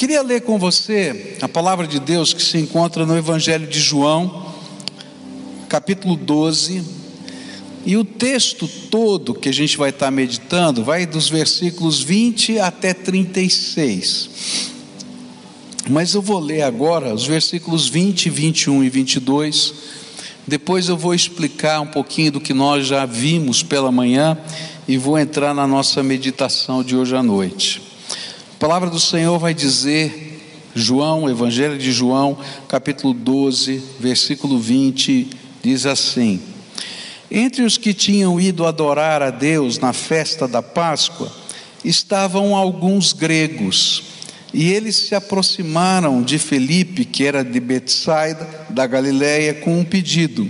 queria ler com você a palavra de Deus que se encontra no Evangelho de João, capítulo 12, e o texto todo que a gente vai estar meditando vai dos versículos 20 até 36. Mas eu vou ler agora os versículos 20, 21 e 22. Depois eu vou explicar um pouquinho do que nós já vimos pela manhã e vou entrar na nossa meditação de hoje à noite. A palavra do Senhor vai dizer, João, Evangelho de João, capítulo 12, versículo 20, diz assim: Entre os que tinham ido adorar a Deus na festa da Páscoa, estavam alguns gregos. E eles se aproximaram de Felipe, que era de Betsaida, da Galiléia, com um pedido: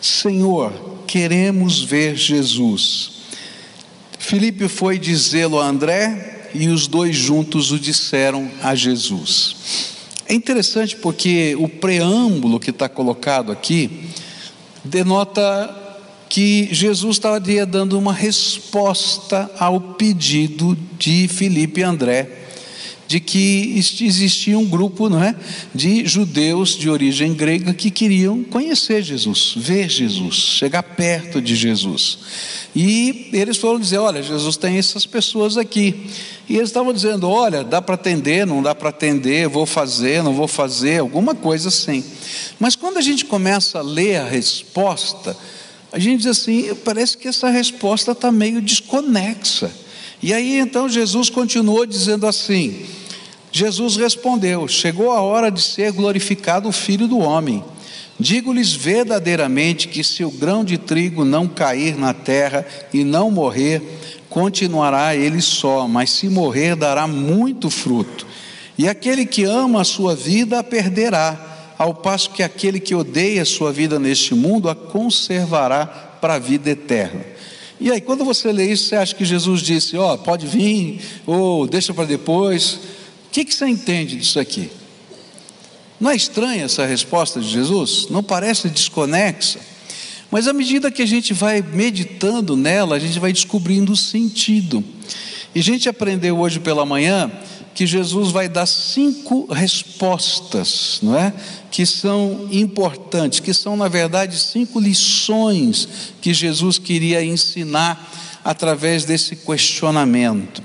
Senhor, queremos ver Jesus. Felipe foi dizê-lo a André e os dois juntos o disseram a Jesus. É interessante porque o preâmbulo que está colocado aqui denota que Jesus estaria dando uma resposta ao pedido de Felipe e André de que existia um grupo não é, de judeus de origem grega que queriam conhecer Jesus, ver Jesus, chegar perto de Jesus. E eles foram dizer: Olha, Jesus tem essas pessoas aqui. E eles estavam dizendo: Olha, dá para atender, não dá para atender, vou fazer, não vou fazer, alguma coisa assim. Mas quando a gente começa a ler a resposta, a gente diz assim: parece que essa resposta está meio desconexa. E aí então Jesus continuou dizendo assim: Jesus respondeu: Chegou a hora de ser glorificado o Filho do Homem. Digo-lhes verdadeiramente que se o grão de trigo não cair na terra e não morrer, continuará ele só, mas se morrer, dará muito fruto. E aquele que ama a sua vida a perderá, ao passo que aquele que odeia a sua vida neste mundo a conservará para a vida eterna. E aí, quando você lê isso, você acha que Jesus disse: Ó, oh, pode vir, ou deixa para depois. O que, que você entende disso aqui? Não é estranha essa resposta de Jesus? Não parece desconexa? Mas à medida que a gente vai meditando nela, a gente vai descobrindo o sentido. E a gente aprendeu hoje pela manhã que Jesus vai dar cinco respostas, não é? Que são importantes, que são na verdade cinco lições que Jesus queria ensinar através desse questionamento.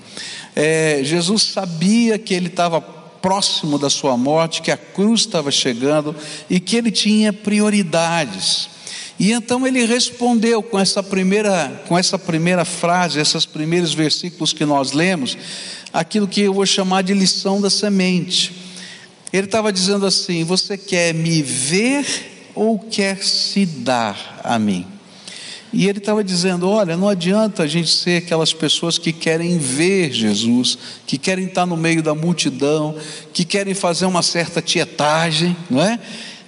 É, Jesus sabia que ele estava próximo da sua morte, que a cruz estava chegando e que ele tinha prioridades. E então ele respondeu com essa primeira, com essa primeira frase, esses primeiros versículos que nós lemos, aquilo que eu vou chamar de lição da semente. Ele estava dizendo assim: Você quer me ver ou quer se dar a mim? E ele estava dizendo: olha, não adianta a gente ser aquelas pessoas que querem ver Jesus, que querem estar no meio da multidão, que querem fazer uma certa tietagem, não é?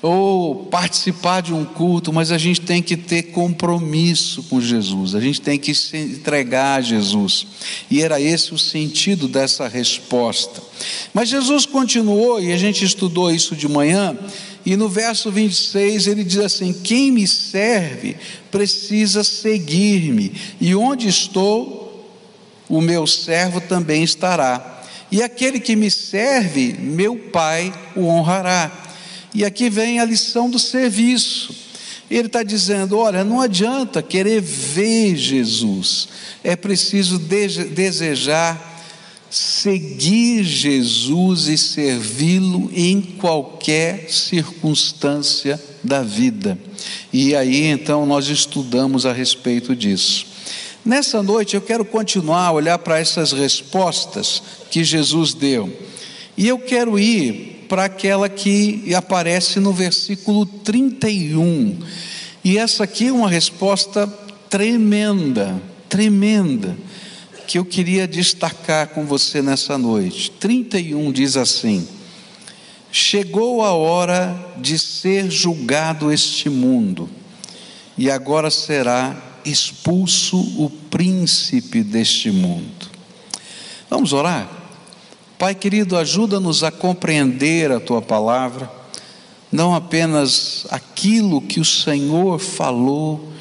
Ou participar de um culto, mas a gente tem que ter compromisso com Jesus, a gente tem que se entregar a Jesus. E era esse o sentido dessa resposta. Mas Jesus continuou, e a gente estudou isso de manhã, e no verso 26 ele diz assim: Quem me serve precisa seguir-me, e onde estou, o meu servo também estará. E aquele que me serve, meu Pai o honrará. E aqui vem a lição do serviço. Ele está dizendo: olha, não adianta querer ver Jesus, é preciso desejar seguir Jesus e servi-lo em qualquer circunstância da vida. E aí então nós estudamos a respeito disso. Nessa noite eu quero continuar a olhar para essas respostas que Jesus deu. E eu quero ir para aquela que aparece no versículo 31. E essa aqui é uma resposta tremenda, tremenda que eu queria destacar com você nessa noite. 31 diz assim: Chegou a hora de ser julgado este mundo, e agora será expulso o príncipe deste mundo. Vamos orar? Pai querido, ajuda-nos a compreender a tua palavra, não apenas aquilo que o Senhor falou,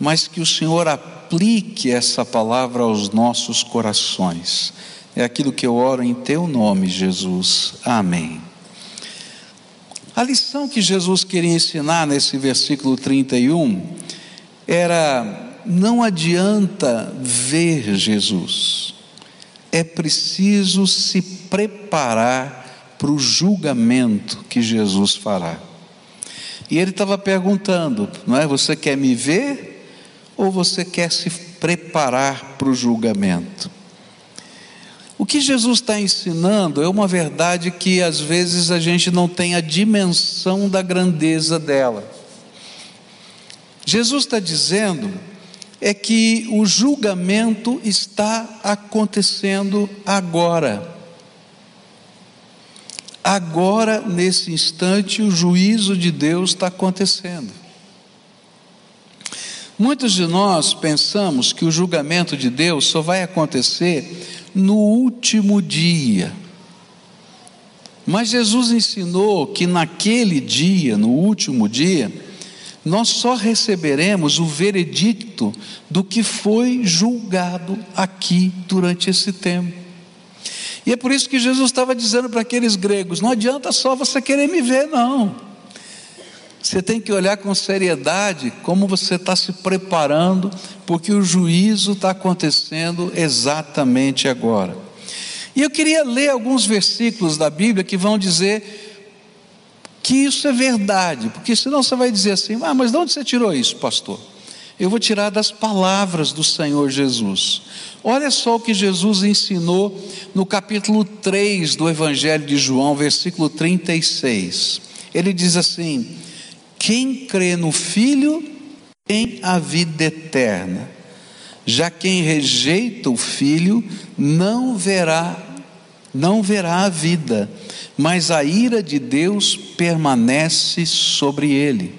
mas que o Senhor aplique essa palavra aos nossos corações. É aquilo que eu oro em teu nome, Jesus. Amém. A lição que Jesus queria ensinar nesse versículo 31 era: não adianta ver Jesus, é preciso se preparar para o julgamento que Jesus fará. E ele estava perguntando, não é? Você quer me ver ou você quer se preparar para o julgamento? O que Jesus está ensinando é uma verdade que às vezes a gente não tem a dimensão da grandeza dela. Jesus está dizendo é que o julgamento está acontecendo agora. Agora, nesse instante, o juízo de Deus está acontecendo. Muitos de nós pensamos que o julgamento de Deus só vai acontecer no último dia. Mas Jesus ensinou que naquele dia, no último dia, nós só receberemos o veredicto do que foi julgado aqui durante esse tempo. E é por isso que Jesus estava dizendo para aqueles gregos: não adianta só você querer me ver, não. Você tem que olhar com seriedade como você está se preparando, porque o juízo está acontecendo exatamente agora. E eu queria ler alguns versículos da Bíblia que vão dizer que isso é verdade, porque senão você vai dizer assim: ah, mas de onde você tirou isso, pastor? Eu vou tirar das palavras do Senhor Jesus. Olha só o que Jesus ensinou no capítulo 3 do Evangelho de João, versículo 36. Ele diz assim: Quem crê no Filho tem a vida eterna, já quem rejeita o Filho não verá, não verá a vida, mas a ira de Deus permanece sobre ele.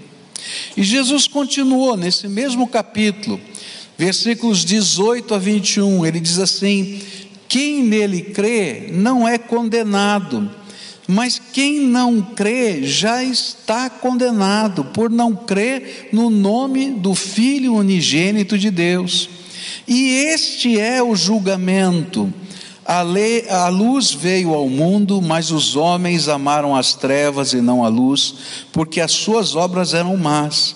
E Jesus continuou nesse mesmo capítulo, versículos 18 a 21, ele diz assim: Quem nele crê não é condenado, mas quem não crê já está condenado, por não crer no nome do Filho unigênito de Deus. E este é o julgamento. A, lei, a luz veio ao mundo, mas os homens amaram as trevas e não a luz, porque as suas obras eram más.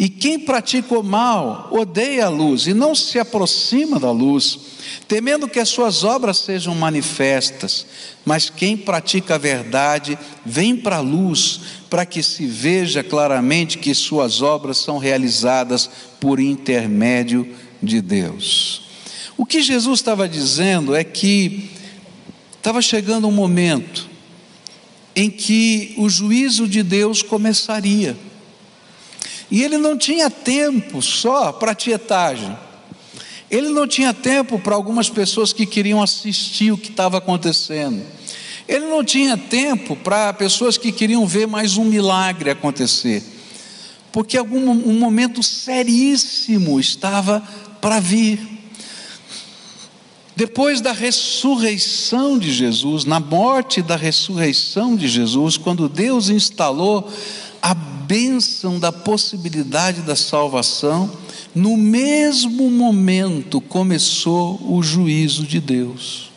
E quem pratica o mal odeia a luz e não se aproxima da luz, temendo que as suas obras sejam manifestas. Mas quem pratica a verdade vem para a luz, para que se veja claramente que suas obras são realizadas por intermédio de Deus. O que Jesus estava dizendo é que estava chegando um momento em que o juízo de Deus começaria. E ele não tinha tempo só para tietagem. Ele não tinha tempo para algumas pessoas que queriam assistir o que estava acontecendo. Ele não tinha tempo para pessoas que queriam ver mais um milagre acontecer. Porque algum um momento seríssimo estava para vir. Depois da ressurreição de Jesus, na morte da ressurreição de Jesus, quando Deus instalou a bênção da possibilidade da salvação, no mesmo momento começou o juízo de Deus.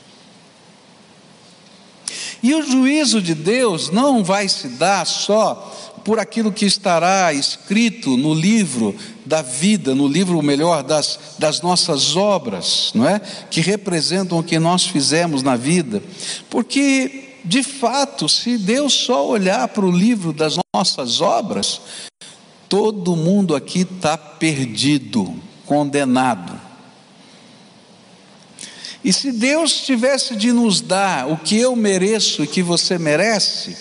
E o juízo de Deus não vai se dar só por aquilo que estará escrito no livro da vida, no livro melhor das, das nossas obras, não é? Que representam o que nós fizemos na vida. Porque, de fato, se Deus só olhar para o livro das nossas obras, todo mundo aqui está perdido, condenado. E se Deus tivesse de nos dar o que eu mereço e que você merece,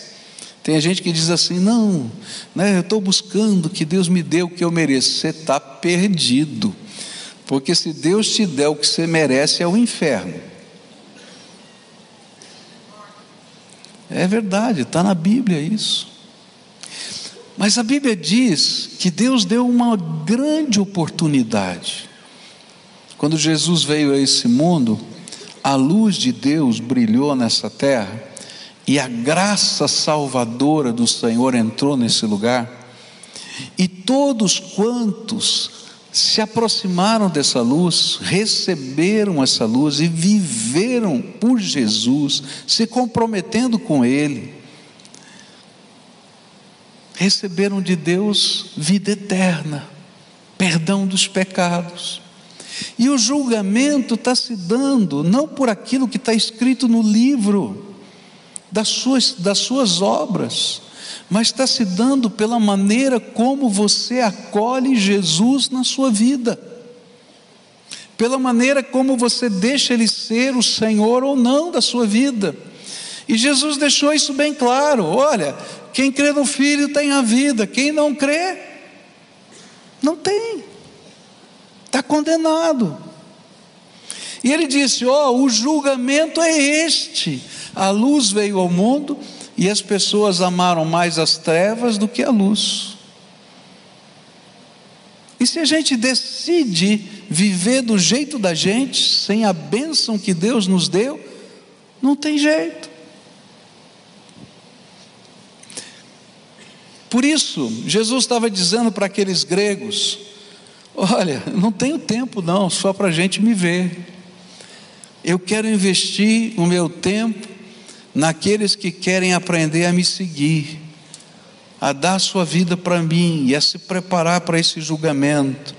tem gente que diz assim: não, né, eu estou buscando que Deus me dê o que eu mereço. Você está perdido, porque se Deus te der o que você merece, é o inferno. É verdade, está na Bíblia isso. Mas a Bíblia diz que Deus deu uma grande oportunidade. Quando Jesus veio a esse mundo, a luz de Deus brilhou nessa terra e a graça salvadora do Senhor entrou nesse lugar, e todos quantos se aproximaram dessa luz, receberam essa luz e viveram por Jesus, se comprometendo com Ele, receberam de Deus vida eterna, perdão dos pecados. E o julgamento está se dando não por aquilo que está escrito no livro das suas, das suas obras, mas está se dando pela maneira como você acolhe Jesus na sua vida, pela maneira como você deixa Ele ser o Senhor ou não da sua vida. E Jesus deixou isso bem claro: olha, quem crê no Filho tem a vida, quem não crê, não tem, está condenado. E ele disse: Ó, oh, o julgamento é este. A luz veio ao mundo e as pessoas amaram mais as trevas do que a luz. E se a gente decide viver do jeito da gente, sem a bênção que Deus nos deu, não tem jeito. Por isso, Jesus estava dizendo para aqueles gregos: Olha, não tenho tempo não, só para a gente me ver. Eu quero investir o meu tempo naqueles que querem aprender a me seguir, a dar sua vida para mim e a se preparar para esse julgamento.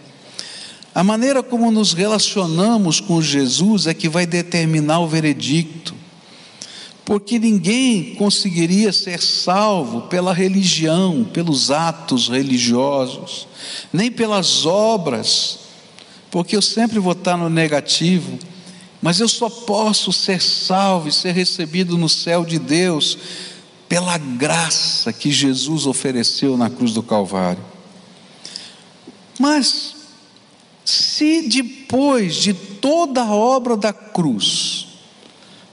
A maneira como nos relacionamos com Jesus é que vai determinar o veredicto porque ninguém conseguiria ser salvo pela religião, pelos atos religiosos, nem pelas obras, porque eu sempre vou estar no negativo, mas eu só posso ser salvo e ser recebido no céu de Deus pela graça que Jesus ofereceu na cruz do Calvário. Mas, se depois de toda a obra da cruz,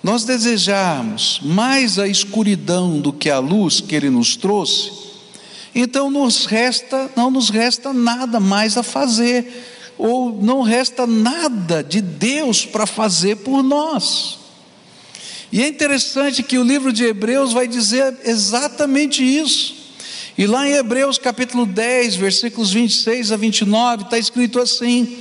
nós desejarmos mais a escuridão do que a luz que Ele nos trouxe, então nos resta, não nos resta nada mais a fazer, ou não resta nada de Deus para fazer por nós. E é interessante que o livro de Hebreus vai dizer exatamente isso. E lá em Hebreus capítulo 10, versículos 26 a 29, está escrito assim: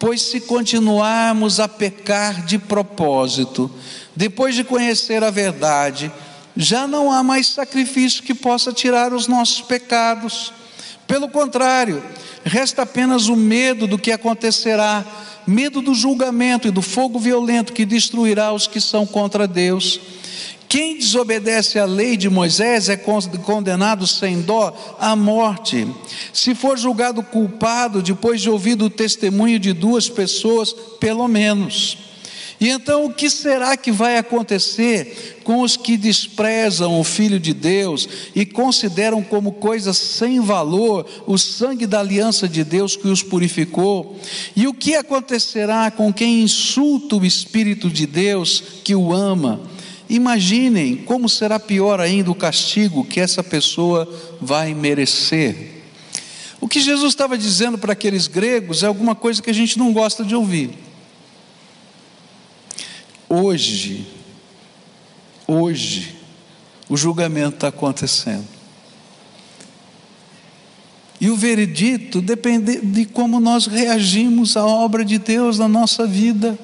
Pois se continuarmos a pecar de propósito, depois de conhecer a verdade, já não há mais sacrifício que possa tirar os nossos pecados. Pelo contrário, resta apenas o medo do que acontecerá, medo do julgamento e do fogo violento que destruirá os que são contra Deus. Quem desobedece à lei de Moisés é condenado sem dó à morte. Se for julgado culpado depois de ouvir o testemunho de duas pessoas, pelo menos. E então o que será que vai acontecer com os que desprezam o Filho de Deus e consideram como coisa sem valor o sangue da aliança de Deus que os purificou? E o que acontecerá com quem insulta o Espírito de Deus que o ama? Imaginem como será pior ainda o castigo que essa pessoa vai merecer. O que Jesus estava dizendo para aqueles gregos é alguma coisa que a gente não gosta de ouvir. Hoje, hoje, o julgamento está acontecendo. E o veredito depende de como nós reagimos à obra de Deus na nossa vida.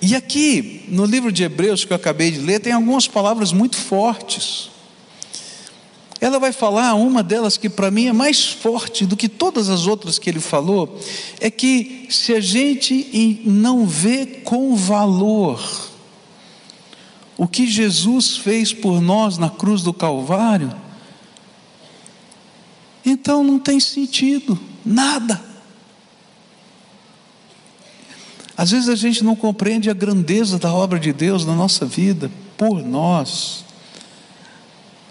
E aqui, no livro de Hebreus que eu acabei de ler, tem algumas palavras muito fortes. Ela vai falar, uma delas que para mim é mais forte do que todas as outras que ele falou, é que se a gente não vê com valor o que Jesus fez por nós na cruz do Calvário, então não tem sentido, nada. Às vezes a gente não compreende a grandeza da obra de Deus na nossa vida, por nós.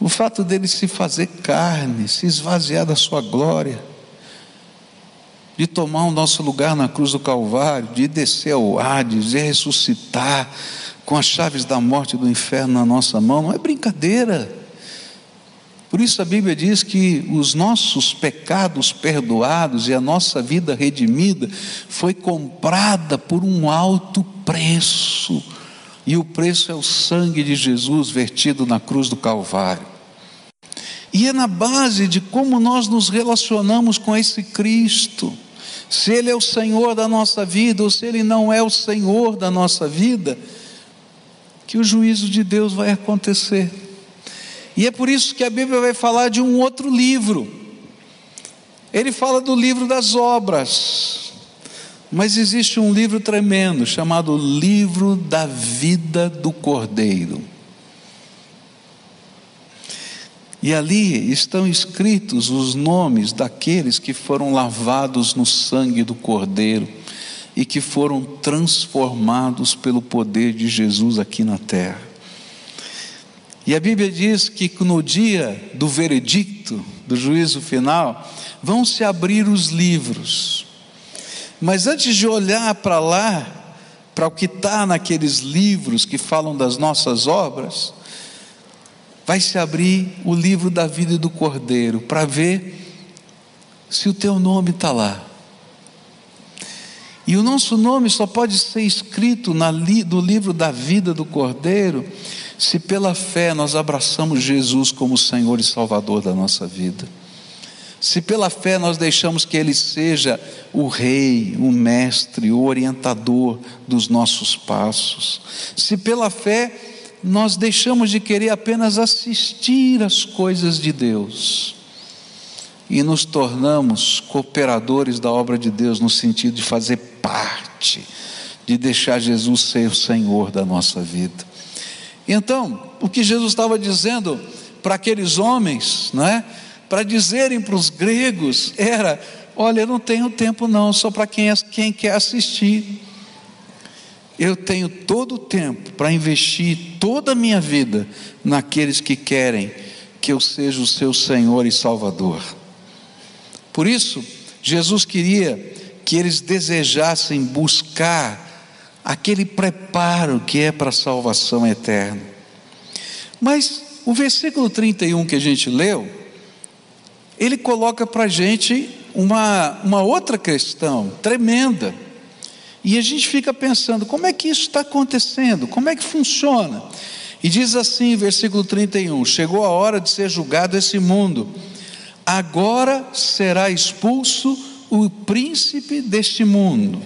O fato dele se fazer carne, se esvaziar da sua glória, de tomar o nosso lugar na cruz do Calvário, de descer ao Hades, de ressuscitar com as chaves da morte e do inferno na nossa mão, não é brincadeira. Por isso a Bíblia diz que os nossos pecados perdoados e a nossa vida redimida foi comprada por um alto preço. E o preço é o sangue de Jesus vertido na cruz do Calvário. E é na base de como nós nos relacionamos com esse Cristo. Se Ele é o Senhor da nossa vida ou se Ele não é o Senhor da nossa vida, que o juízo de Deus vai acontecer. E é por isso que a Bíblia vai falar de um outro livro. Ele fala do livro das obras. Mas existe um livro tremendo chamado Livro da Vida do Cordeiro. E ali estão escritos os nomes daqueles que foram lavados no sangue do Cordeiro e que foram transformados pelo poder de Jesus aqui na terra. E a Bíblia diz que no dia do veredicto, do juízo final, vão se abrir os livros. Mas antes de olhar para lá, para o que está naqueles livros que falam das nossas obras, vai se abrir o livro da vida do Cordeiro para ver se o teu nome está lá. E o nosso nome só pode ser escrito na li, no livro da vida do Cordeiro se pela fé nós abraçamos Jesus como Senhor e Salvador da nossa vida. Se pela fé nós deixamos que Ele seja o Rei, o Mestre, o orientador dos nossos passos. Se pela fé nós deixamos de querer apenas assistir às coisas de Deus e nos tornamos cooperadores da obra de Deus no sentido de fazer parte, de deixar Jesus ser o Senhor da nossa vida. Então, o que Jesus estava dizendo para aqueles homens, não é? Para dizerem para os gregos era: olha, eu não tenho tempo não, só para quem, quem quer assistir. Eu tenho todo o tempo para investir toda a minha vida naqueles que querem que eu seja o seu Senhor e Salvador. Por isso, Jesus queria que eles desejassem buscar aquele preparo que é para a salvação eterna. Mas o versículo 31 que a gente leu, ele coloca para a gente uma, uma outra questão tremenda. E a gente fica pensando: como é que isso está acontecendo? Como é que funciona? E diz assim, versículo 31: Chegou a hora de ser julgado esse mundo, agora será expulso o príncipe deste mundo.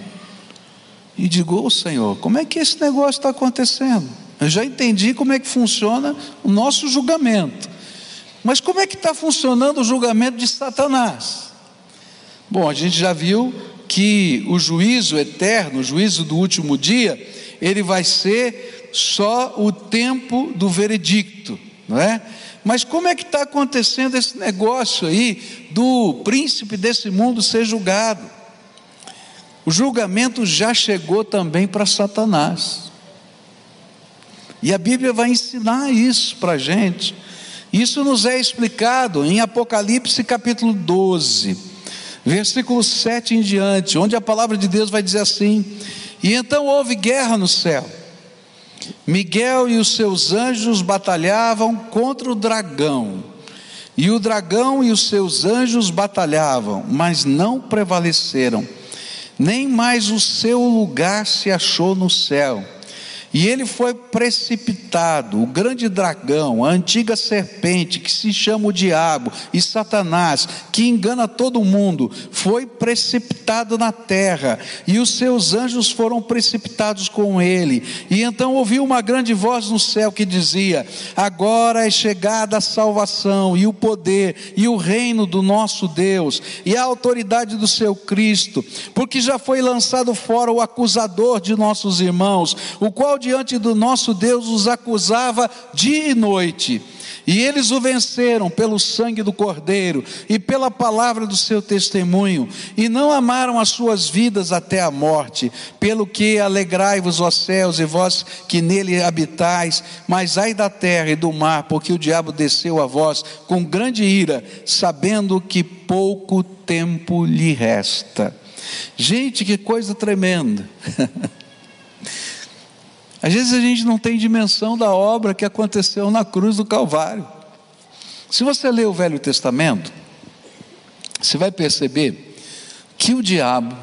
E digo, oh, Senhor, como é que esse negócio está acontecendo? Eu já entendi como é que funciona o nosso julgamento. Mas como é que está funcionando o julgamento de Satanás? Bom, a gente já viu que o juízo eterno, o juízo do último dia, ele vai ser só o tempo do veredicto, não é? Mas como é que está acontecendo esse negócio aí do príncipe desse mundo ser julgado? O julgamento já chegou também para Satanás. E a Bíblia vai ensinar isso para a gente. Isso nos é explicado em Apocalipse capítulo 12 versículo 7 em diante, onde a palavra de Deus vai dizer assim: E então houve guerra no céu. Miguel e os seus anjos batalhavam contra o dragão. E o dragão e os seus anjos batalhavam, mas não prevaleceram. Nem mais o seu lugar se achou no céu. E ele foi precipitado, o grande dragão, a antiga serpente que se chama o diabo e Satanás, que engana todo mundo, foi precipitado na terra, e os seus anjos foram precipitados com ele. E então ouviu uma grande voz no céu que dizia: Agora é chegada a salvação e o poder e o reino do nosso Deus e a autoridade do seu Cristo, porque já foi lançado fora o acusador de nossos irmãos, o qual diante do nosso Deus os acusava dia e noite. E eles o venceram pelo sangue do Cordeiro e pela palavra do seu testemunho, e não amaram as suas vidas até a morte. Pelo que alegrai-vos, ó céus, e vós que nele habitais, mas ai da terra e do mar, porque o diabo desceu a vós com grande ira, sabendo que pouco tempo lhe resta. Gente, que coisa tremenda. Às vezes a gente não tem dimensão da obra que aconteceu na cruz do Calvário. Se você ler o Velho Testamento, você vai perceber que o diabo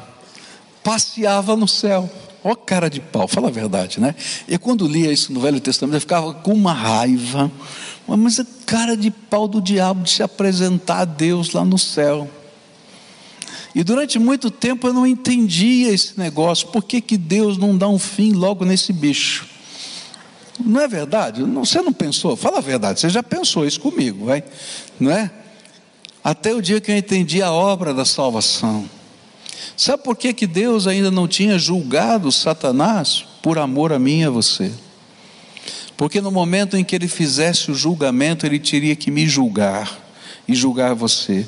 passeava no céu. Ó oh, cara de pau, fala a verdade, né? E quando lia isso no Velho Testamento, eu ficava com uma raiva. Mas cara de pau do diabo de se apresentar a Deus lá no céu. E durante muito tempo eu não entendia esse negócio, por que, que Deus não dá um fim logo nesse bicho? Não é verdade? Você não pensou? Fala a verdade, você já pensou isso comigo, vai? Não é? Até o dia que eu entendi a obra da salvação. Sabe por que, que Deus ainda não tinha julgado Satanás? Por amor a mim e a você. Porque no momento em que ele fizesse o julgamento, ele teria que me julgar e julgar você.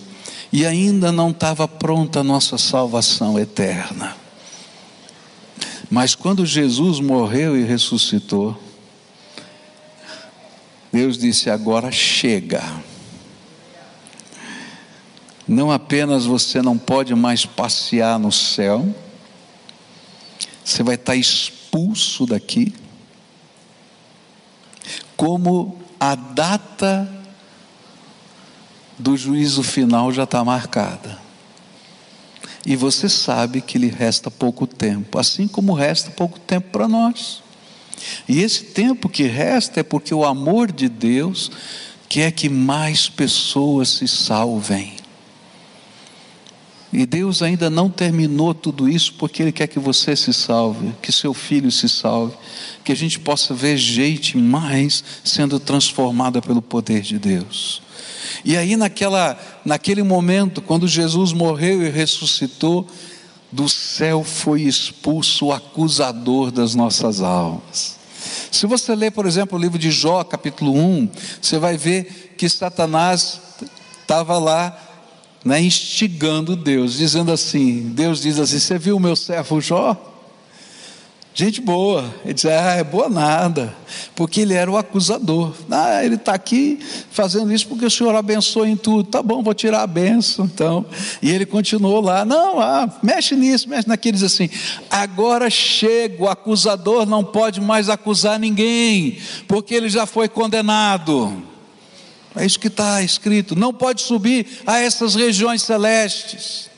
E ainda não estava pronta a nossa salvação eterna. Mas quando Jesus morreu e ressuscitou, Deus disse: agora chega. Não apenas você não pode mais passear no céu, você vai estar expulso daqui, como a data do juízo final já está marcada. E você sabe que lhe resta pouco tempo, assim como resta pouco tempo para nós. E esse tempo que resta é porque o amor de Deus quer que mais pessoas se salvem. E Deus ainda não terminou tudo isso porque Ele quer que você se salve, que seu filho se salve, que a gente possa ver gente mais sendo transformada pelo poder de Deus. E aí, naquela, naquele momento, quando Jesus morreu e ressuscitou, do céu foi expulso o acusador das nossas almas. Se você ler, por exemplo, o livro de Jó, capítulo 1, você vai ver que Satanás estava lá né, instigando Deus, dizendo assim: Deus diz assim: Você viu o meu servo Jó? Gente boa, ele diz: Ah, é boa nada, porque ele era o acusador. Ah, ele está aqui fazendo isso porque o Senhor abençoa em tudo. Tá bom, vou tirar a benção. Então, e ele continuou lá: Não, ah, mexe nisso, mexe naquilo. Diz assim: Agora chega, o acusador não pode mais acusar ninguém, porque ele já foi condenado. É isso que está escrito. Não pode subir a essas regiões celestes,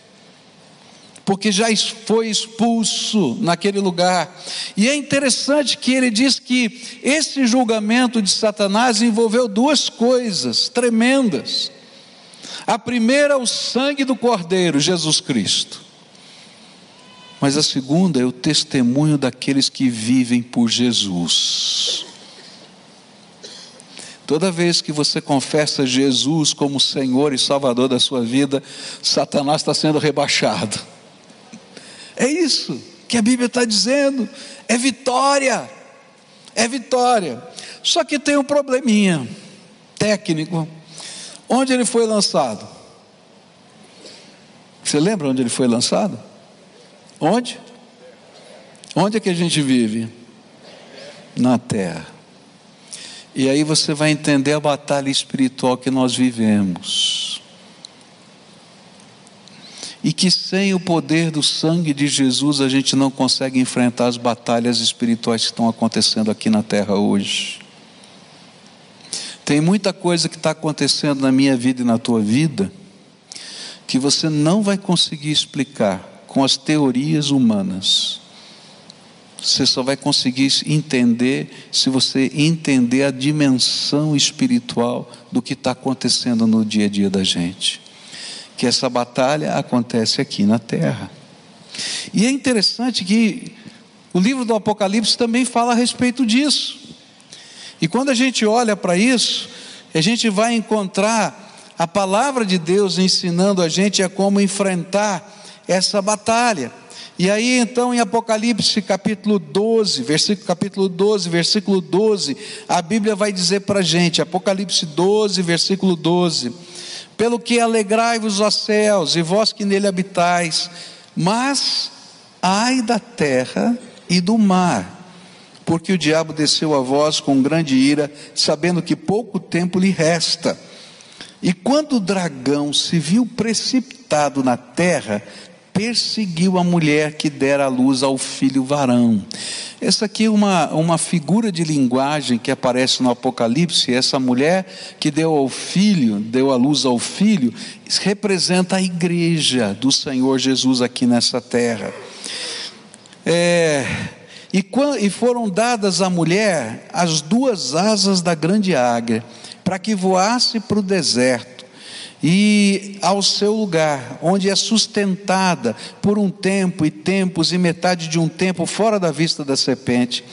porque já foi expulso naquele lugar. E é interessante que ele diz que esse julgamento de Satanás envolveu duas coisas tremendas. A primeira, o sangue do Cordeiro, Jesus Cristo. Mas a segunda é o testemunho daqueles que vivem por Jesus. Toda vez que você confessa Jesus como Senhor e Salvador da sua vida, Satanás está sendo rebaixado. É isso que a Bíblia está dizendo. É vitória. É vitória. Só que tem um probleminha técnico. Onde ele foi lançado? Você lembra onde ele foi lançado? Onde? Onde é que a gente vive? Na terra. E aí você vai entender a batalha espiritual que nós vivemos. E que sem o poder do sangue de Jesus a gente não consegue enfrentar as batalhas espirituais que estão acontecendo aqui na terra hoje. Tem muita coisa que está acontecendo na minha vida e na tua vida que você não vai conseguir explicar com as teorias humanas. Você só vai conseguir entender se você entender a dimensão espiritual do que está acontecendo no dia a dia da gente. Que essa batalha acontece aqui na terra. E é interessante que o livro do Apocalipse também fala a respeito disso. E quando a gente olha para isso, a gente vai encontrar a palavra de Deus ensinando a gente a como enfrentar essa batalha. E aí então em Apocalipse capítulo 12, versículo, capítulo 12, versículo 12, a Bíblia vai dizer para a gente, Apocalipse 12, versículo 12: Pelo que alegrai-vos os céus e vós que nele habitais, mas ai da terra e do mar, porque o diabo desceu a vós com grande ira, sabendo que pouco tempo lhe resta. E quando o dragão se viu precipitado na terra, perseguiu a mulher que dera a luz ao filho varão. Essa aqui é uma, uma figura de linguagem que aparece no Apocalipse. Essa mulher que deu ao filho, deu a luz ao filho, representa a igreja do Senhor Jesus aqui nessa terra. É, e, e foram dadas à mulher as duas asas da grande águia para que voasse para o deserto e ao seu lugar, onde é sustentada por um tempo e tempos e metade de um tempo fora da vista da serpente.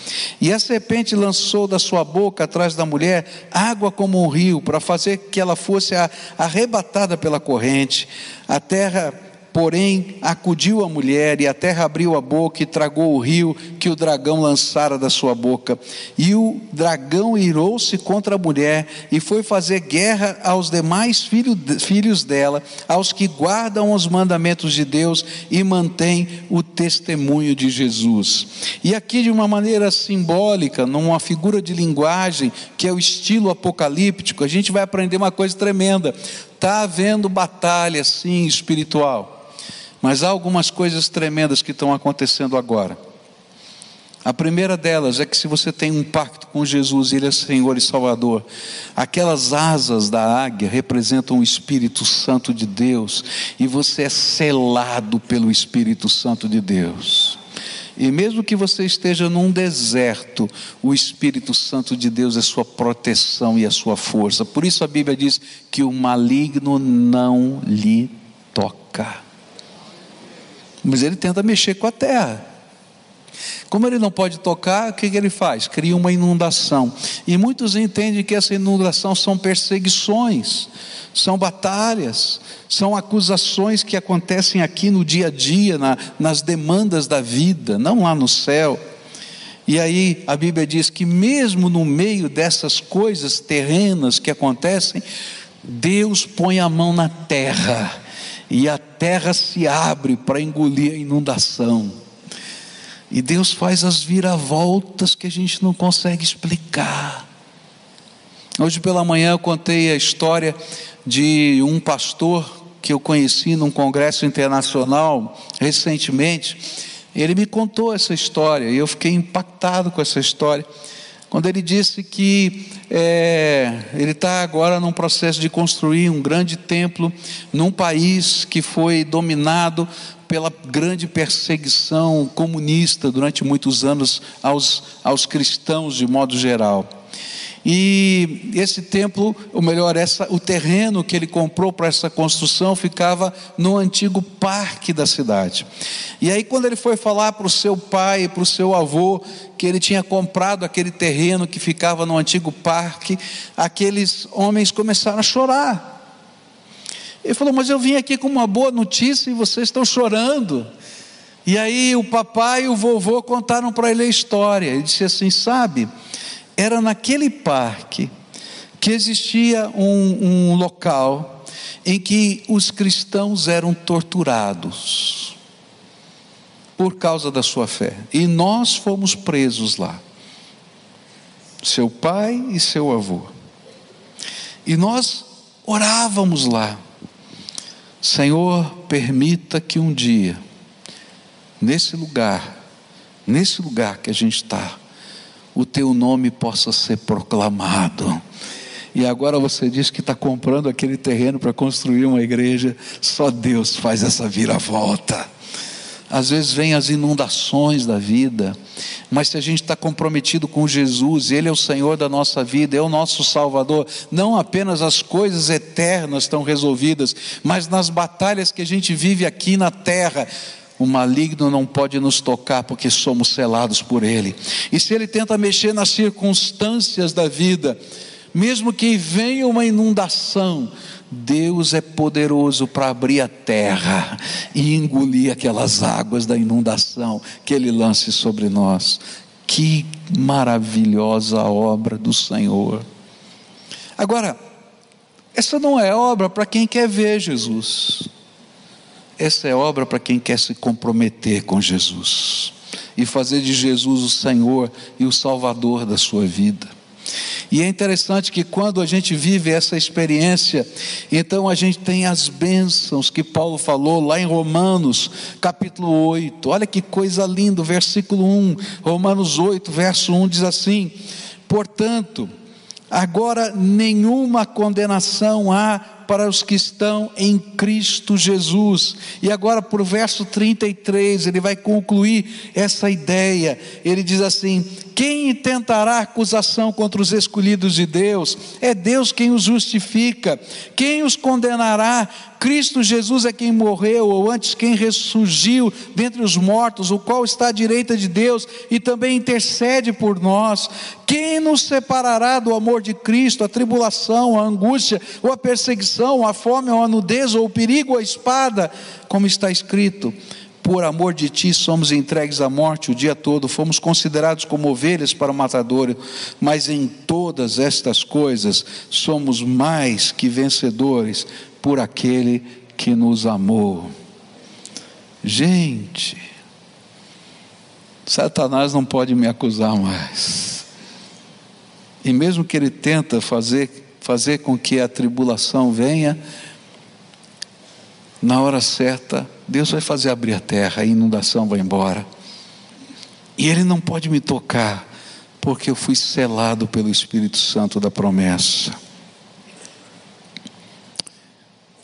E a serpente lançou da sua boca atrás da mulher água como um rio, para fazer que ela fosse arrebatada pela corrente. A terra Porém, acudiu a mulher, e a terra abriu a boca e tragou o rio que o dragão lançara da sua boca. E o dragão irou-se contra a mulher e foi fazer guerra aos demais filho, filhos dela, aos que guardam os mandamentos de Deus e mantêm o testemunho de Jesus. E aqui, de uma maneira simbólica, numa figura de linguagem, que é o estilo apocalíptico, a gente vai aprender uma coisa tremenda. Está havendo batalha, sim, espiritual mas há algumas coisas tremendas que estão acontecendo agora. A primeira delas é que se você tem um pacto com Jesus, Ele é Senhor e Salvador, aquelas asas da águia representam o Espírito Santo de Deus, e você é selado pelo Espírito Santo de Deus. E mesmo que você esteja num deserto, o Espírito Santo de Deus é sua proteção e a sua força. Por isso a Bíblia diz que o maligno não lhe toca mas ele tenta mexer com a terra. Como ele não pode tocar, o que, ele faz? Cria uma inundação. E muitos entendem que essa inundação são perseguições, são batalhas, são acusações que acontecem aqui no dia a dia, na, nas demandas da vida, não lá no céu. E aí a Bíblia diz que, mesmo no meio dessas coisas terrenas que acontecem, Deus põe a mão na terra e a terra se abre para engolir a inundação. E Deus faz as viravoltas que a gente não consegue explicar. Hoje pela manhã eu contei a história de um pastor que eu conheci num congresso internacional recentemente. Ele me contou essa história e eu fiquei impactado com essa história quando ele disse que é, ele está agora num processo de construir um grande templo num país que foi dominado pela grande perseguição comunista durante muitos anos aos, aos cristãos de modo geral. E esse templo, ou melhor, essa, o terreno que ele comprou para essa construção ficava no antigo parque da cidade. E aí, quando ele foi falar para o seu pai, para o seu avô, que ele tinha comprado aquele terreno que ficava no antigo parque, aqueles homens começaram a chorar. Ele falou: Mas eu vim aqui com uma boa notícia e vocês estão chorando. E aí o papai e o vovô contaram para ele a história. Ele disse assim: Sabe, era naquele parque que existia um, um local em que os cristãos eram torturados por causa da sua fé. E nós fomos presos lá. Seu pai e seu avô. E nós orávamos lá. Senhor, permita que um dia, nesse lugar, nesse lugar que a gente está, o teu nome possa ser proclamado. E agora você diz que está comprando aquele terreno para construir uma igreja, só Deus faz essa viravolta. Às vezes vem as inundações da vida, mas se a gente está comprometido com Jesus, Ele é o Senhor da nossa vida, é o nosso Salvador, não apenas as coisas eternas estão resolvidas, mas nas batalhas que a gente vive aqui na terra, o maligno não pode nos tocar porque somos selados por Ele. E se ele tenta mexer nas circunstâncias da vida, mesmo que venha uma inundação, Deus é poderoso para abrir a terra e engolir aquelas águas da inundação que Ele lance sobre nós. Que maravilhosa obra do Senhor. Agora, essa não é obra para quem quer ver Jesus. Essa é obra para quem quer se comprometer com Jesus e fazer de Jesus o Senhor e o Salvador da sua vida. E é interessante que quando a gente vive essa experiência, então a gente tem as bênçãos que Paulo falou lá em Romanos, capítulo 8. Olha que coisa linda, versículo 1, Romanos 8, verso 1 diz assim: Portanto, agora nenhuma condenação há para os que estão em Cristo Jesus. E agora, por verso 33, ele vai concluir essa ideia. Ele diz assim: Quem intentará acusação contra os escolhidos de Deus? É Deus quem os justifica. Quem os condenará? Cristo Jesus é quem morreu, ou antes quem ressurgiu dentre os mortos, o qual está à direita de Deus e também intercede por nós. Quem nos separará do amor de Cristo? A tribulação, a angústia, ou a perseguição, a fome, ou a nudez, ou o perigo, ou a espada, como está escrito por amor de ti somos entregues à morte o dia todo, fomos considerados como ovelhas para o matadouro, mas em todas estas coisas somos mais que vencedores por aquele que nos amou. Gente, Satanás não pode me acusar mais. E mesmo que ele tenta fazer, fazer com que a tribulação venha, na hora certa, Deus vai fazer abrir a terra, a inundação vai embora. E Ele não pode me tocar, porque eu fui selado pelo Espírito Santo da promessa.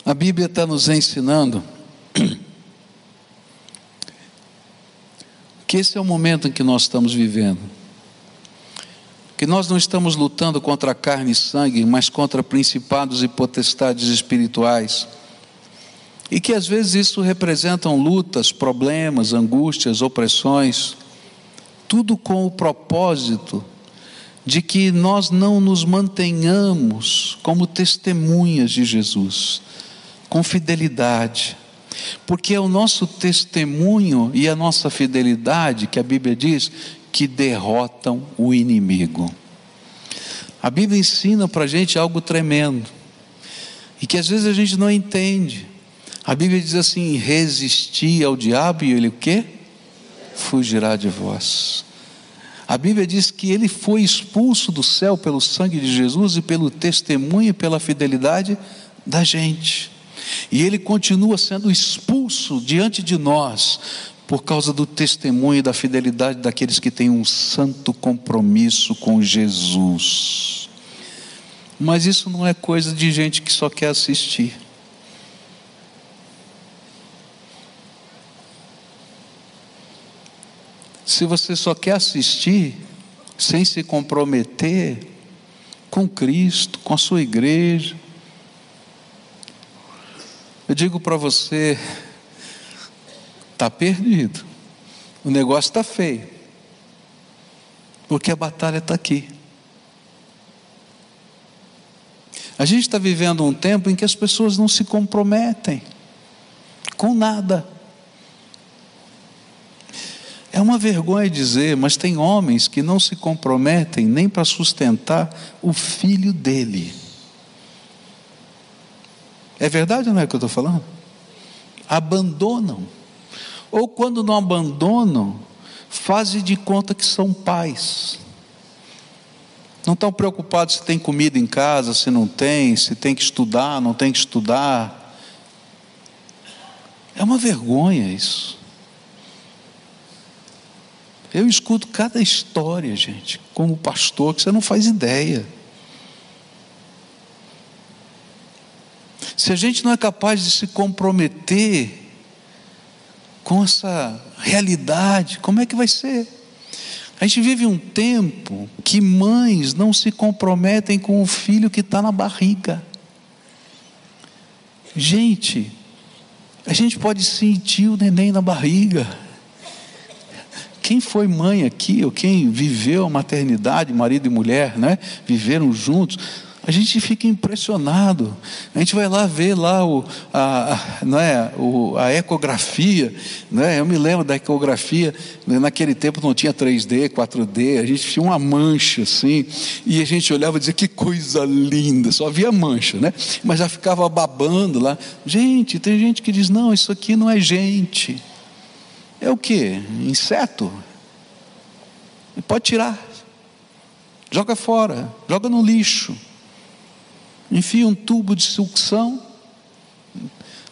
A Bíblia está nos ensinando que esse é o momento em que nós estamos vivendo. Que nós não estamos lutando contra carne e sangue, mas contra principados e potestades espirituais e que às vezes isso representam lutas, problemas, angústias, opressões, tudo com o propósito de que nós não nos mantenhamos como testemunhas de Jesus, com fidelidade, porque é o nosso testemunho e a nossa fidelidade, que a Bíblia diz, que derrotam o inimigo. A Bíblia ensina para a gente algo tremendo, e que às vezes a gente não entende. A Bíblia diz assim: resisti ao diabo e ele o quê? Fugirá de vós. A Bíblia diz que ele foi expulso do céu pelo sangue de Jesus e pelo testemunho e pela fidelidade da gente. E ele continua sendo expulso diante de nós por causa do testemunho e da fidelidade daqueles que têm um santo compromisso com Jesus. Mas isso não é coisa de gente que só quer assistir. Se você só quer assistir, sem se comprometer com Cristo, com a sua igreja, eu digo para você, está perdido, o negócio está feio, porque a batalha está aqui. A gente está vivendo um tempo em que as pessoas não se comprometem com nada. É uma vergonha dizer, mas tem homens que não se comprometem nem para sustentar o filho dele. É verdade ou não é que eu estou falando? Abandonam. Ou quando não abandonam, fazem de conta que são pais. Não estão preocupados se tem comida em casa, se não tem, se tem que estudar, não tem que estudar. É uma vergonha isso. Eu escuto cada história, gente, como pastor, que você não faz ideia. Se a gente não é capaz de se comprometer com essa realidade, como é que vai ser? A gente vive um tempo que mães não se comprometem com o filho que está na barriga. Gente, a gente pode sentir o neném na barriga. Quem foi mãe aqui, ou quem viveu a maternidade, marido e mulher, né? Viveram juntos. A gente fica impressionado. A gente vai lá ver lá o, a, a, é, o, a ecografia. Né? Eu me lembro da ecografia, né? naquele tempo não tinha 3D, 4D, a gente tinha uma mancha assim, e a gente olhava e dizia que coisa linda, só via mancha, né? Mas já ficava babando lá. Gente, tem gente que diz: não, isso aqui não é gente. É o que? Inseto. Pode tirar. Joga fora, joga no lixo. Enfia um tubo de sucção.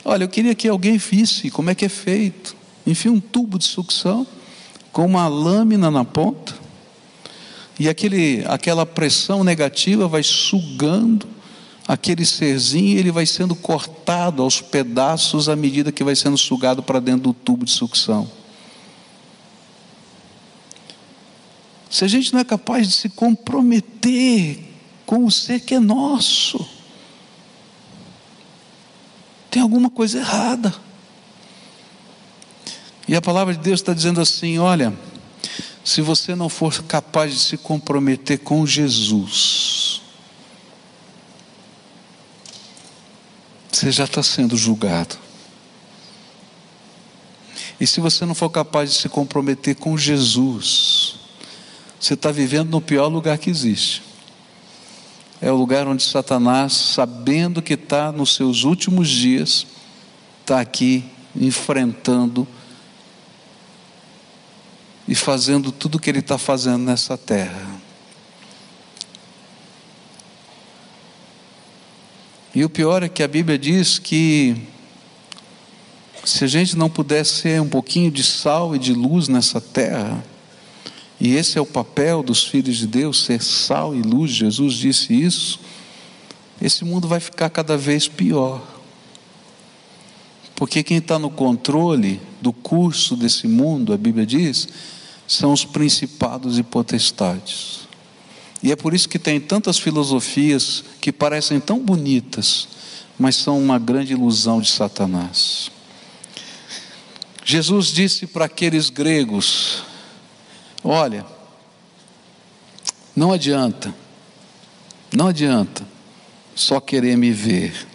Olha, eu queria que alguém visse como é que é feito. Enfia um tubo de sucção com uma lâmina na ponta. E aquele, aquela pressão negativa vai sugando aquele serzinho, ele vai sendo cortado aos pedaços à medida que vai sendo sugado para dentro do tubo de sucção. Se a gente não é capaz de se comprometer com o ser que é nosso, tem alguma coisa errada. E a palavra de Deus está dizendo assim: olha, se você não for capaz de se comprometer com Jesus, você já está sendo julgado. E se você não for capaz de se comprometer com Jesus, você está vivendo no pior lugar que existe. É o lugar onde Satanás, sabendo que está nos seus últimos dias, está aqui enfrentando e fazendo tudo o que ele está fazendo nessa terra. E o pior é que a Bíblia diz que se a gente não puder ser um pouquinho de sal e de luz nessa terra, e esse é o papel dos filhos de Deus, ser sal e luz, Jesus disse isso, esse mundo vai ficar cada vez pior. Porque quem está no controle do curso desse mundo, a Bíblia diz, são os principados e potestades. E é por isso que tem tantas filosofias que parecem tão bonitas, mas são uma grande ilusão de Satanás. Jesus disse para aqueles gregos: Olha, não adianta, não adianta só querer me ver.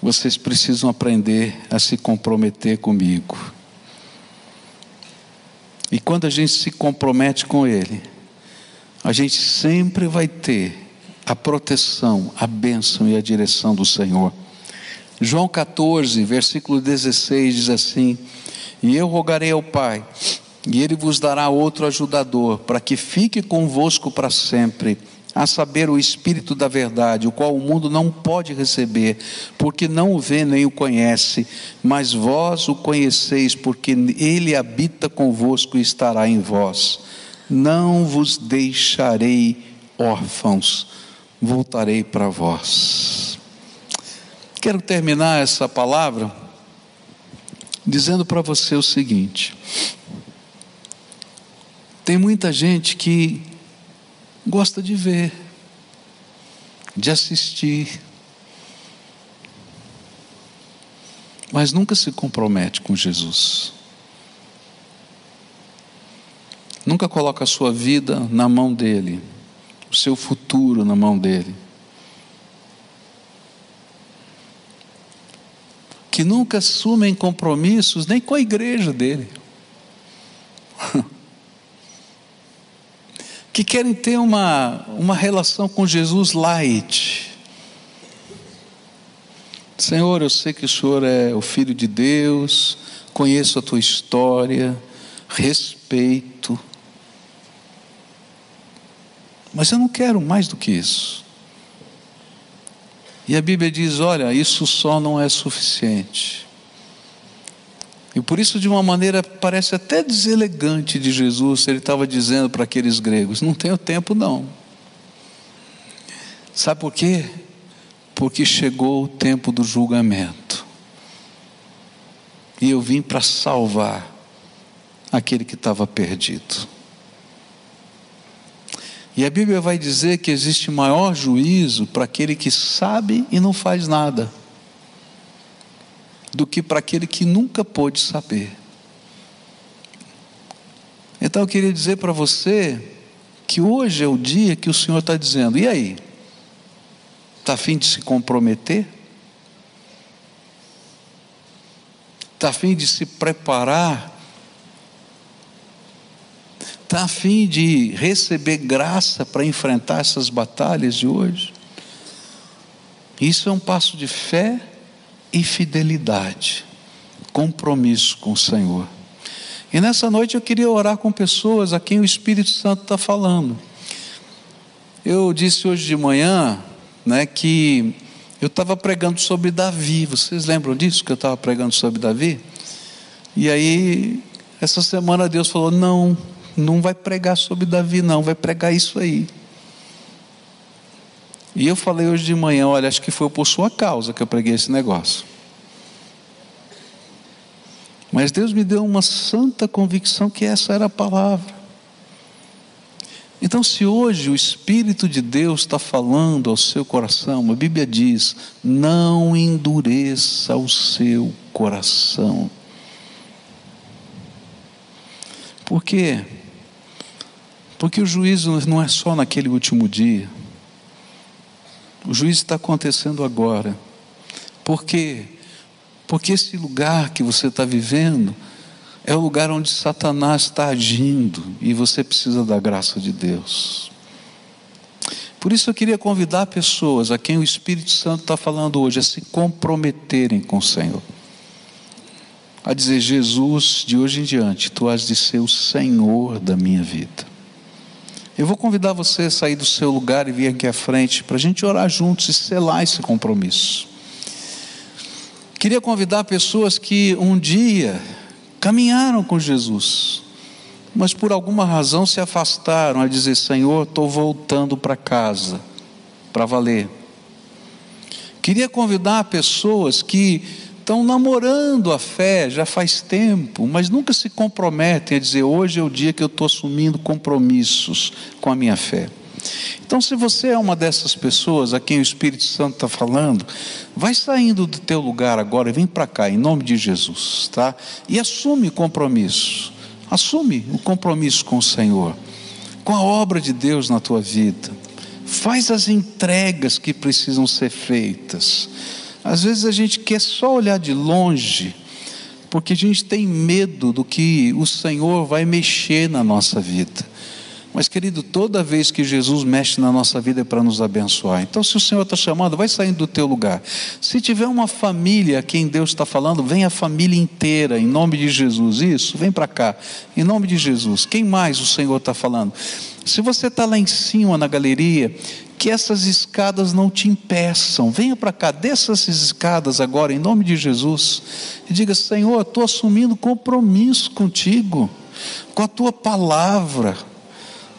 Vocês precisam aprender a se comprometer comigo. E quando a gente se compromete com Ele, a gente sempre vai ter a proteção, a bênção e a direção do Senhor. João 14, versículo 16 diz assim: E eu rogarei ao Pai, e ele vos dará outro ajudador, para que fique convosco para sempre, a saber, o Espírito da Verdade, o qual o mundo não pode receber, porque não o vê nem o conhece, mas vós o conheceis, porque ele habita convosco e estará em vós. Não vos deixarei órfãos, voltarei para vós. Quero terminar essa palavra dizendo para você o seguinte: tem muita gente que gosta de ver, de assistir, mas nunca se compromete com Jesus. Nunca coloca a sua vida na mão dele, o seu futuro na mão dele. que nunca assumem compromissos nem com a igreja dele. que querem ter uma, uma relação com Jesus light. Senhor, eu sei que o Senhor é o Filho de Deus, conheço a tua história, respeito, mas eu não quero mais do que isso. E a Bíblia diz: olha, isso só não é suficiente. E por isso, de uma maneira, parece até deselegante de Jesus, ele estava dizendo para aqueles gregos: não tenho tempo, não. Sabe por quê? Porque chegou o tempo do julgamento. E eu vim para salvar aquele que estava perdido. E a Bíblia vai dizer que existe maior juízo para aquele que sabe e não faz nada, do que para aquele que nunca pôde saber. Então eu queria dizer para você que hoje é o dia que o Senhor está dizendo: e aí? Está afim de se comprometer? Está afim de se preparar está a fim de receber graça para enfrentar essas batalhas de hoje? Isso é um passo de fé e fidelidade, compromisso com o Senhor. E nessa noite eu queria orar com pessoas a quem o Espírito Santo está falando. Eu disse hoje de manhã, né, que eu estava pregando sobre Davi. Vocês lembram disso que eu estava pregando sobre Davi? E aí essa semana Deus falou: não, não vai pregar sobre Davi, não, vai pregar isso aí. E eu falei hoje de manhã, olha, acho que foi por sua causa que eu preguei esse negócio. Mas Deus me deu uma santa convicção que essa era a palavra. Então, se hoje o Espírito de Deus está falando ao seu coração, a Bíblia diz: não endureça o seu coração. Por quê? Porque o juízo não é só naquele último dia. O juízo está acontecendo agora. Por quê? Porque esse lugar que você está vivendo é o lugar onde Satanás está agindo e você precisa da graça de Deus. Por isso eu queria convidar pessoas a quem o Espírito Santo está falando hoje a se comprometerem com o Senhor. A dizer, Jesus, de hoje em diante, tu has de ser o Senhor da minha vida. Eu vou convidar você a sair do seu lugar e vir aqui à frente para a gente orar juntos e selar esse compromisso. Queria convidar pessoas que um dia caminharam com Jesus, mas por alguma razão se afastaram a dizer: Senhor, estou voltando para casa, para valer. Queria convidar pessoas que estão namorando a fé já faz tempo, mas nunca se comprometem a dizer: hoje é o dia que eu estou assumindo compromissos com a minha fé. Então, se você é uma dessas pessoas a quem o Espírito Santo está falando, vai saindo do teu lugar agora e vem para cá, em nome de Jesus, tá? E assume compromisso, assume o compromisso com o Senhor, com a obra de Deus na tua vida. Faz as entregas que precisam ser feitas. Às vezes a gente quer só olhar de longe, porque a gente tem medo do que o Senhor vai mexer na nossa vida. Mas, querido, toda vez que Jesus mexe na nossa vida é para nos abençoar. Então, se o Senhor está chamando, vai saindo do teu lugar. Se tiver uma família a quem Deus está falando, vem a família inteira, em nome de Jesus. Isso, vem para cá, em nome de Jesus. Quem mais o Senhor está falando? Se você está lá em cima na galeria, que essas escadas não te impeçam. Venha para cá, desça essas escadas agora, em nome de Jesus. E diga: Senhor, estou assumindo compromisso contigo, com a tua palavra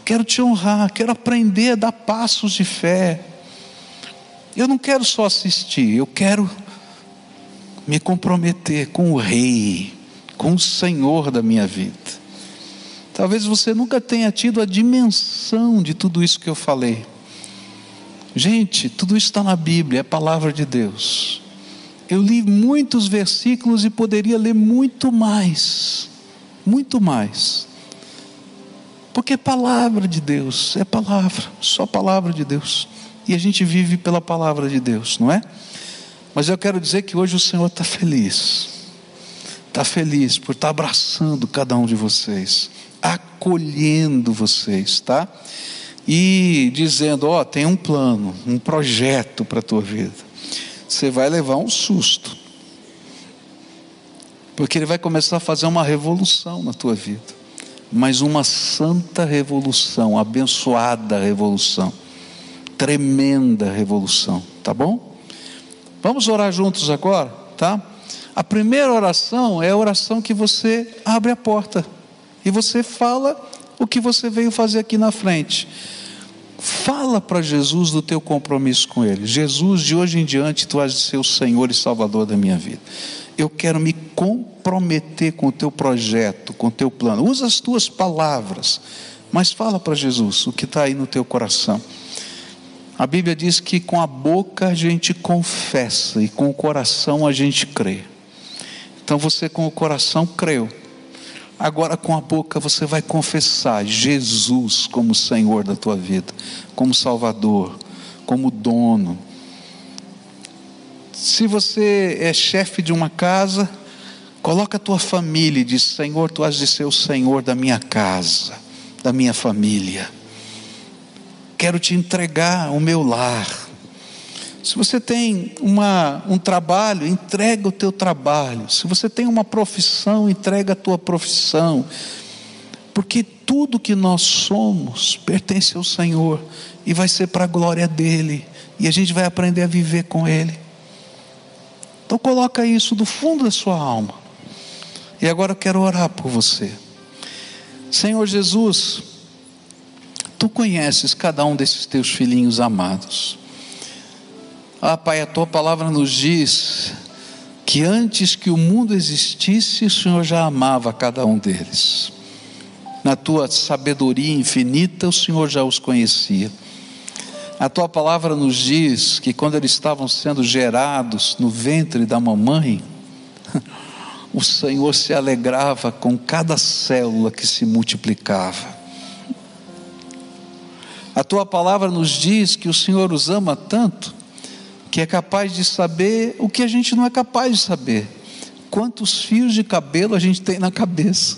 quero te honrar, quero aprender a dar passos de fé. Eu não quero só assistir, eu quero me comprometer com o Rei, com o Senhor da minha vida. Talvez você nunca tenha tido a dimensão de tudo isso que eu falei. Gente, tudo isso está na Bíblia, é palavra de Deus. Eu li muitos versículos e poderia ler muito mais, muito mais. Porque é palavra de Deus, é palavra, só palavra de Deus. E a gente vive pela palavra de Deus, não é? Mas eu quero dizer que hoje o Senhor está feliz, está feliz por estar abraçando cada um de vocês, acolhendo vocês, tá? E dizendo: Ó, oh, tem um plano, um projeto para a tua vida. Você vai levar um susto, porque Ele vai começar a fazer uma revolução na tua vida mas uma santa revolução, abençoada revolução, tremenda revolução, tá bom? Vamos orar juntos agora, tá? A primeira oração é a oração que você abre a porta e você fala o que você veio fazer aqui na frente. Fala para Jesus do teu compromisso com Ele. Jesus, de hoje em diante, tu és de ser o Senhor e Salvador da minha vida eu quero me comprometer com o teu projeto, com o teu plano. Usa as tuas palavras, mas fala para Jesus o que está aí no teu coração. A Bíblia diz que com a boca a gente confessa e com o coração a gente crê. Então você com o coração creu. Agora com a boca você vai confessar Jesus como Senhor da tua vida, como Salvador, como dono se você é chefe de uma casa, coloca a tua família e diz: Senhor, tu has de ser o Senhor da minha casa, da minha família. Quero te entregar o meu lar. Se você tem uma, um trabalho, entrega o teu trabalho. Se você tem uma profissão, entrega a tua profissão. Porque tudo que nós somos pertence ao Senhor e vai ser para a glória dele. E a gente vai aprender a viver com ele. Então coloca isso do fundo da sua alma. E agora eu quero orar por você. Senhor Jesus, tu conheces cada um desses teus filhinhos amados. Ah, Pai, a tua palavra nos diz que antes que o mundo existisse, o Senhor já amava cada um deles. na tua sabedoria infinita, o Senhor já os conhecia. A tua palavra nos diz que quando eles estavam sendo gerados no ventre da mamãe, o Senhor se alegrava com cada célula que se multiplicava. A tua palavra nos diz que o Senhor os ama tanto que é capaz de saber o que a gente não é capaz de saber. Quantos fios de cabelo a gente tem na cabeça.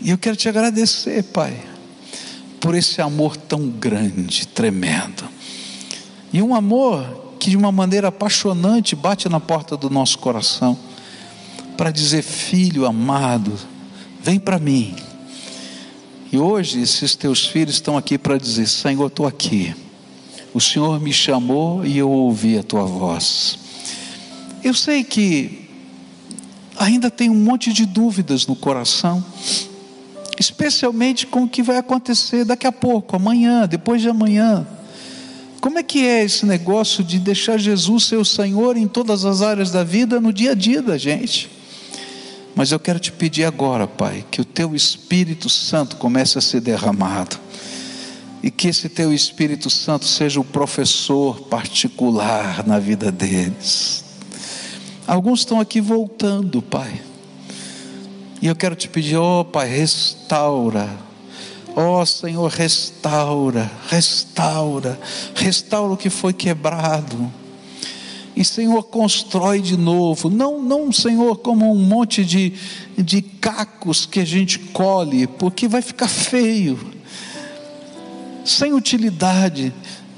E eu quero te agradecer, Pai, por esse amor tão grande, tremendo. E um amor que de uma maneira apaixonante bate na porta do nosso coração para dizer: Filho amado, vem para mim. E hoje esses teus filhos estão aqui para dizer: Senhor, estou aqui. O Senhor me chamou e eu ouvi a tua voz. Eu sei que ainda tem um monte de dúvidas no coração, especialmente com o que vai acontecer daqui a pouco, amanhã, depois de amanhã. Como é que é esse negócio de deixar Jesus ser o Senhor em todas as áreas da vida, no dia a dia da gente? Mas eu quero te pedir agora, Pai, que o teu Espírito Santo comece a ser derramado. E que esse teu Espírito Santo seja o professor particular na vida deles. Alguns estão aqui voltando, Pai. E eu quero te pedir, ó oh, Pai, restaura. Ó oh, Senhor, restaura, restaura, restaura o que foi quebrado e Senhor, constrói de novo. Não, não, Senhor, como um monte de, de cacos que a gente colhe, porque vai ficar feio, sem utilidade,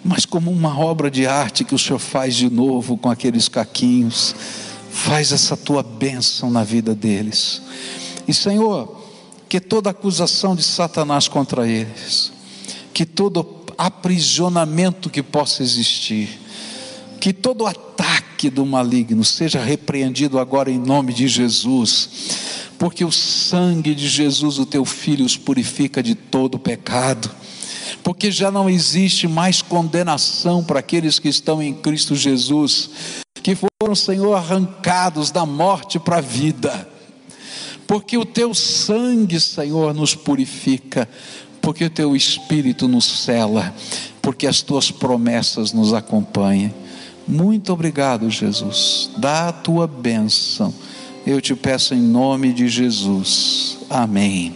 mas como uma obra de arte que o Senhor faz de novo com aqueles caquinhos. Faz essa tua bênção na vida deles. E Senhor, que toda acusação de Satanás contra eles, que todo aprisionamento que possa existir, que todo ataque do maligno seja repreendido agora em nome de Jesus, porque o sangue de Jesus, o teu filho, os purifica de todo pecado, porque já não existe mais condenação para aqueles que estão em Cristo Jesus, que foram, Senhor, arrancados da morte para a vida, porque o teu sangue, Senhor, nos purifica, porque o teu espírito nos cela, porque as tuas promessas nos acompanham. Muito obrigado, Jesus. Dá a tua bênção. Eu te peço em nome de Jesus. Amém.